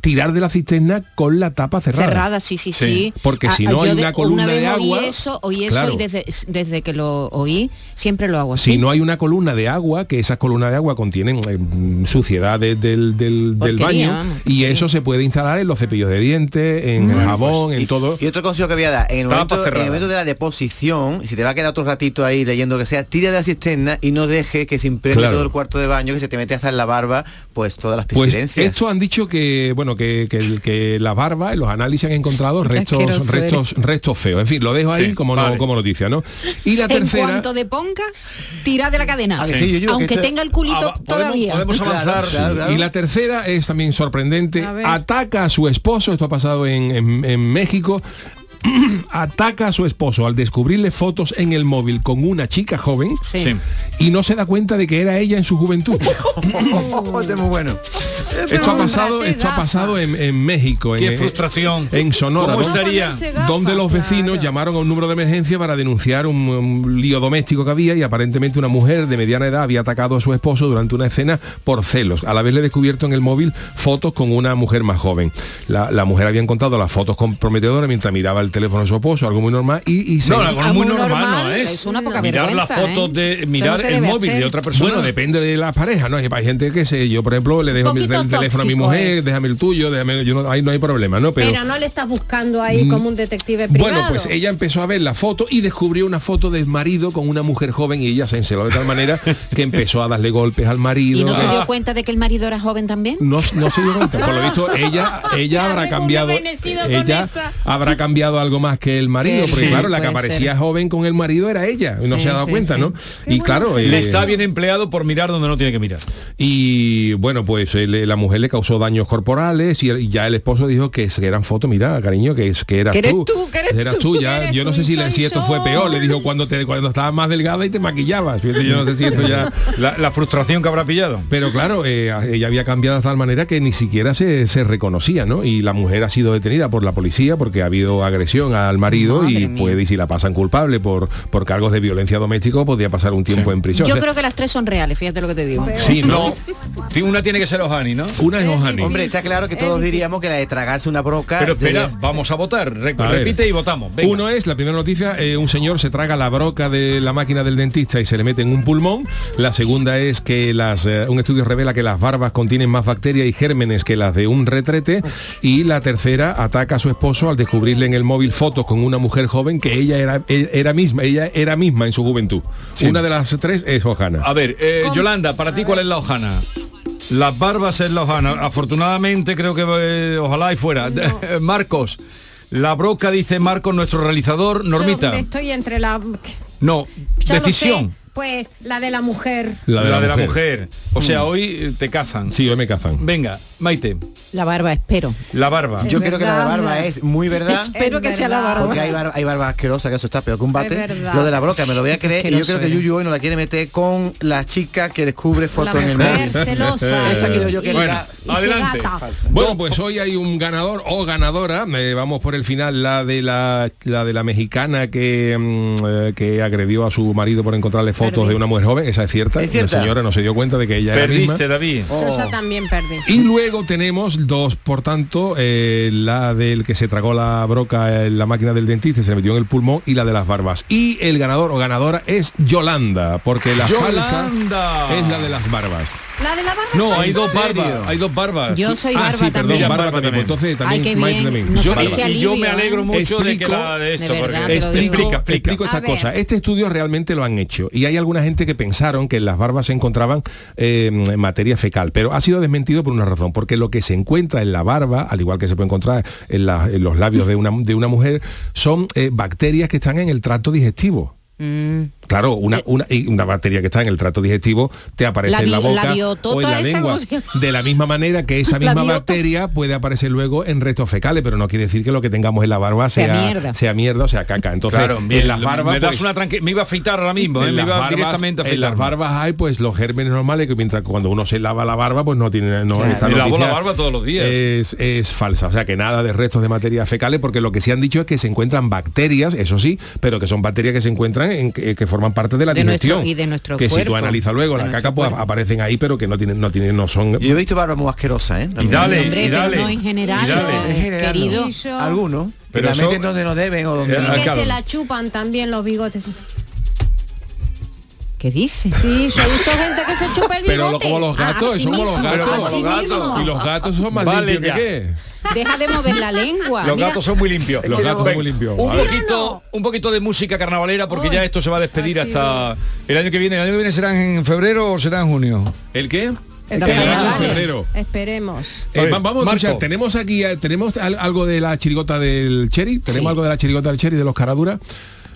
tirar de la cisterna con la tapa cerrada. Cerrada, sí, sí, sí. Porque si no hay de- una columna vez de oí agua, eso, oí eso claro. y desde, desde que lo oí siempre lo hago así. Si no hay una columna de agua, que esas columnas de agua contienen eh, mm, suciedades del, del- baño vamos, y eso se puede instalar en los cepillos de dientes, en el jabón, en todo. Y otro consejo que voy a dar, en el, momento, en cerrada. el momento de la deposición, si te va a quedar otro ratito ahí leyendo lo que sea, tira de la cisterna y no deje que se impregne Claro. todo el cuarto de baño, que se te mete hasta en la barba, pues todas las Pues pestilencias. esto han dicho que bueno que, que, que la barba en los análisis han encontrado restos restos restos feos. En fin, lo dejo ahí Sí, como vale. no, como noticia, ¿no? Y la en tercera cuanto de pongas, tira de la cadena. Ah, que sí, yo digo que Aunque tenga el culito Ah, va- todavía. podemos avanzar. Claro, claro. Y la tercera es también sorprendente. Ataca a su esposo, esto ha pasado en, en- en México. ataca a su esposo al descubrirle fotos en el móvil con una chica joven Sí. y no se da cuenta de que era ella en su juventud. Este es muy bueno. esto ha pasado, esto ha pasado en, en México, en, Qué en- frustración. en Sonora. ¿Cómo estaría? Donde los vecinos claro. llamaron a un número de emergencia para denunciar un, un lío doméstico que había y aparentemente una mujer de mediana edad había atacado a su esposo durante una escena por celos. A la vez le descubierto en el móvil fotos con una mujer más joven. La, la mujer había encontrado las fotos comprometedoras mientras miraba el teléfono de su esposo, algo muy normal, y, y se... No, algo Ah, muy muy normal, normal, no es. es una poca mirar las fotos ¿eh? de mirar no el móvil hacer. de otra persona. Bueno, depende de las parejas, ¿no? Hay gente que se, yo por ejemplo le dejo mi, el teléfono a mi mujer, es. déjame el tuyo, déjame, yo no, ahí no hay problema, ¿no? Pero, no le estás buscando ahí Mm. como un detective privado. Bueno, pues ella empezó a ver la foto y descubrió una foto del marido con una mujer joven y ella se enceló de tal manera que empezó a darle golpes al marido. ¿Y no se Ah, dio cuenta de que el marido era joven también? no, no se dio cuenta. Por lo visto, ella, ella habrá cambiado, ella habrá cambiado algo más que el marido, Que porque sí, claro, la que aparecía ser. joven con el marido era ella, y no Sí, se ha dado sí, cuenta, sí. ¿no? Y claro, Le eh, está bien empleado por mirar donde no tiene que mirar. y bueno, pues eh, le- la mujer le causó daños corporales y, ya el esposo dijo que, eran fotos, mira, cariño, que, es, que eras Que eres tú. tú, que eres tú, ya. eres Yo no sé si, le- soy si esto yo. fue peor. Le dijo cuando te cuando estabas más delgada y te maquillabas. Yo no sé si esto ya. La, la frustración que habrá pillado. Pero claro, eh, ella había cambiado de tal manera que ni siquiera se, se reconocía, ¿no? Y la mujer ha sido detenida por la policía porque ha habido agresión al marido y puede, y si la pasan culpable por, por cargos de violencia doméstica, podría pasar un tiempo en prisión. Yo O sea, creo que las tres son reales, fíjate lo que te digo. Sí, ¿no? Sí, Una tiene que ser Ojani, ¿no? Una es Ojani. Hombre, está claro que todos diríamos que la de tragarse una broca... Pero espera, sería- vamos a votar. Re- A ver. repite y votamos. Venga. Uno es, la primera noticia, eh, un señor se traga la broca de la máquina del dentista y se le mete en un pulmón. La segunda es que las, eh, un estudio revela que las barbas contienen más bacterias y gérmenes que las de un retrete. Y la tercera ataca a su esposo al descubrirle en el móvil fotos con una mujer joven que ella era, e- era misma, ella era misma en su juventud. Sí. Una de las tres es Ojana. A ver, eh, Yolanda, para ti cuál es la hojana? Las barbas es la hojana. Afortunadamente creo que eh, ojalá y fuera. Marcos, la broca dice Marcos, nuestro realizador. Normita, Yo Estoy entre la... no, ya lo decisión. Pues la de la mujer. La de, la, mujer. O sea, hoy eh, te cazan. Sí, hoy me cazan. Venga, Maite, La barba, espero. la barba. Yo creo que la de la barba es muy verdad. Espero que sea la barba. Porque hay, barba, hay barba asquerosa, que eso está peor que un bate. Lo de la broca me lo voy a creer. Y yo creo que eres. Yuyu hoy nos la quiere meter con la chica que descubre fotos en el móvil. celosa. Esa quiero yo que Bueno, adelante. Bueno, pues hoy hay un ganador o ganadora. Eh, vamos por el final, la de la, la de la mexicana que, mm, eh, que agredió a su marido por encontrarle fotos fotos perdí. de una mujer joven, esa es cierta, ¿Es cierta? la señora no se dio cuenta de que ella Perdiste, era David. misma. Yo también perdí. Y luego tenemos dos, por tanto, eh, la del que se tragó la broca en la máquina del dentista y se metió en el pulmón y la de las barbas. Y el ganador o ganadora es Yolanda, porque la falsa ¡Yolanda! es la de las barbas. La de la barba. No, hay falsa. dos barbas, hay dos barbas. Yo soy Ah, barba sí, perdón, también. barba también. Pues entonces también Ay, bien. también. No Yo me alegro ¿eh? mucho de que Explico- la de esto. De verdad, porque-. Explico, explico A estas ver. cosas. Este estudio realmente lo han hecho y hay alguna gente que pensaron que en las barbas se encontraban eh, materia fecal, pero ha sido desmentido por una razón, porque lo que se encuentra en la barba, al igual que se puede encontrar en los labios de una, de una mujer, son eh, bacterias que están en el tracto digestivo. Mm. Claro, una, una, y una bacteria que está en el tracto digestivo te aparece en la boca la o en la lengua. ¿cómo se? De la misma manera que esa misma bacteria puede aparecer luego en restos fecales, pero no quiere decir que lo que tengamos en la barba Sea sea, mierda. sea mierda o sea caca. Entonces, Claro, bien, en las barbas me das pues, una tranqui- me iba a afeitar ahora mismo, ¿eh? en me las iba barbas- directamente a en las barbas hay pues los gérmenes normales que mientras cuando uno se lava la barba pues no tiene no Claro. esta Me lavo la barba todos los días. es, es falsa o sea que nada de restos de materia fecales porque lo que sí han dicho es que se encuentran bacterias eso sí pero que son bacterias que se encuentran en que, que forman parte de la De nuestro- y de nuestro que si tú analizas luego la caca pues cuerpo. aparecen ahí pero que no tienen no tienen no son Yo he visto barbas muy asquerosas, ¿eh? Y dale, Sí, hombre, y pero dale. no en general, y dale. no. En general, querido. no. Algunos. Pero la meten donde no deben o donde... Eh, Y Ah, que claro. se la chupan también los bigotes. ¿Qué dice? Sí, yo he visto gente que se chupa el bigote. pero lo- como los gatos Así son como los mismo, gatos así mismo. y los gatos son más Vale limpios ya. que qué Deja de mover la lengua. Los Mira, gatos son muy limpios. Los gatos son muy limpios. Un Vale. poquito, un poquito de música carnavalera porque Uy, ya esto se va a despedir hasta el año que viene. ¿El año que viene será en febrero o será en junio? el qué El febrero. Esperemos. Eh, A ver, va- vamos a Marco. escuchar, tenemos aquí, eh, tenemos al- algo de la chirigota del Cherry, tenemos Sí. algo de la chirigota del Cherry de los caraduras.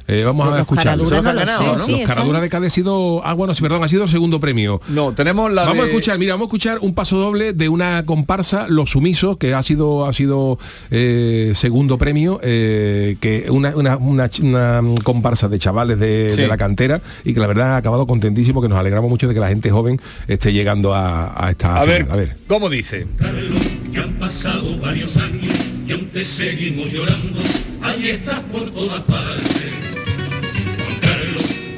Eh, vamos a los escuchar. Caraduras no lo ganado, sé, ¿no? sí, los están- caraduras de Cádiz ha sido, ah bueno, sí, perdón, ha sido el segundo premio. No, tenemos la Vamos a escuchar, mira, vamos a escuchar un paso doble de una comparsa, Los Sumisos, que ha sido ha sido eh, segundo premio, eh, que una, una, una comparsa de chavales de, Sí. de la cantera y que la verdad ha acabado contentísimo, que nos alegramos mucho de que la gente joven esté llegando a, a esta A ver, a ver. ¿cómo dice? Ya han pasado varios años y aún te seguimos llorando. Ahí estás por todas partes.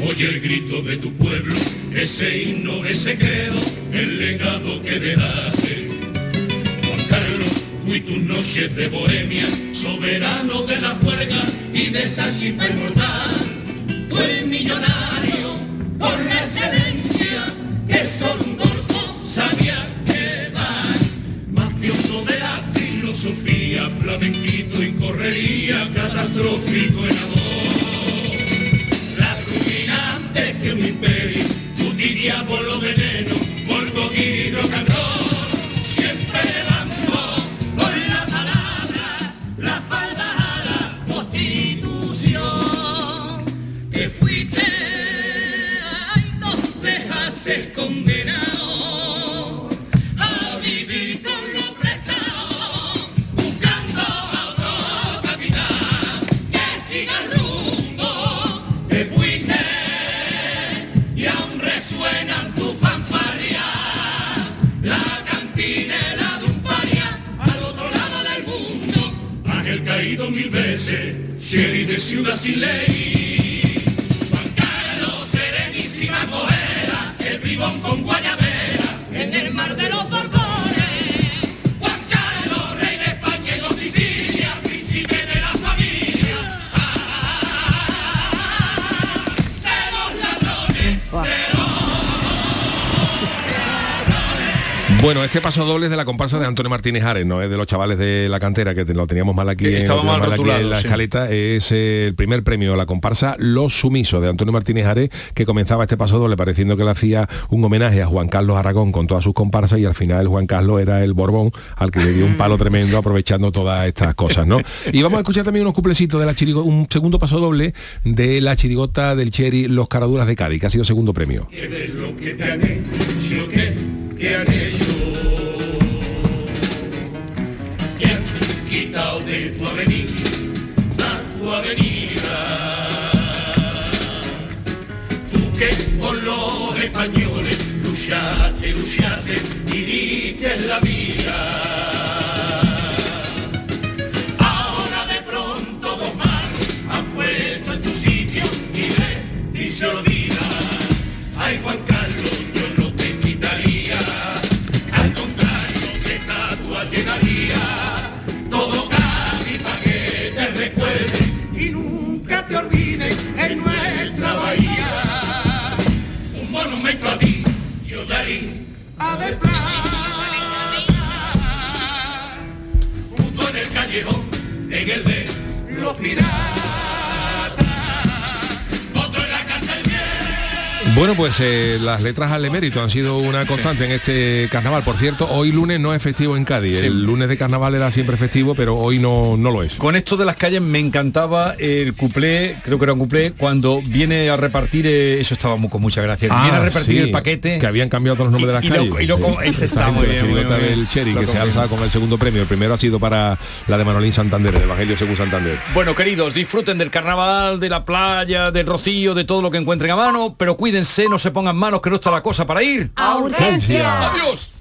Oye el grito de tu pueblo, ese himno, ese credo, el legado que dejaste. Juan Carlos, y tus noches de bohemia, soberano de la juerga y de esa inmortal. Tú millonario este paso doble es de la comparsa de Antonio Martínez Ares, no es de los chavales de la cantera, que lo teníamos mal aquí, Que en- teníamos mal aquí en la sí. escaleta. Es eh, el primer premio, la comparsa Los Sumisos de Antonio Martínez Ares, que comenzaba este paso doble pareciendo que le hacía un homenaje a Juan Carlos Aragón con todas sus comparsas y al final Juan Carlos era el Borbón al que le dio un palo tremendo aprovechando todas estas cosas, ¿no? Y vamos a escuchar también unos cuplecitos de la chirigota, un segundo paso doble de la chirigota del Cherry Los Caraduras de Cádiz, que ha sido segundo premio. que luchaste, luchaste y diste la vida. Ahora de pronto dos manos han puesto en tu sitio y ves y se olvida de los Bueno, pues eh, las letras al emérito han sido una constante en este carnaval. Por cierto, hoy lunes no es festivo en Cádiz. Sí. El lunes de carnaval era siempre festivo, pero hoy no, no lo es. Con esto de las calles me encantaba el cuplé, creo que era un cuplé, cuando viene a repartir, eh, eso estaba muy, con mucha gracia, Ah, viene a repartir sí, el paquete. Que habían cambiado todos los nombres Y- de y las lo- calles. y lo ese está muy La bien, muy chirigota bien. del Cherry, que se ha alzado con el segundo premio. El primero ha sido para la de Manolín Santander, el Evangelio según Santander. Bueno, queridos, disfruten del carnaval, de la playa, del rocío, de todo lo que encuentren a mano, pero cuídense, no se pongan manos, que no está la cosa para ir. ¡A urgencia! ¡Adiós!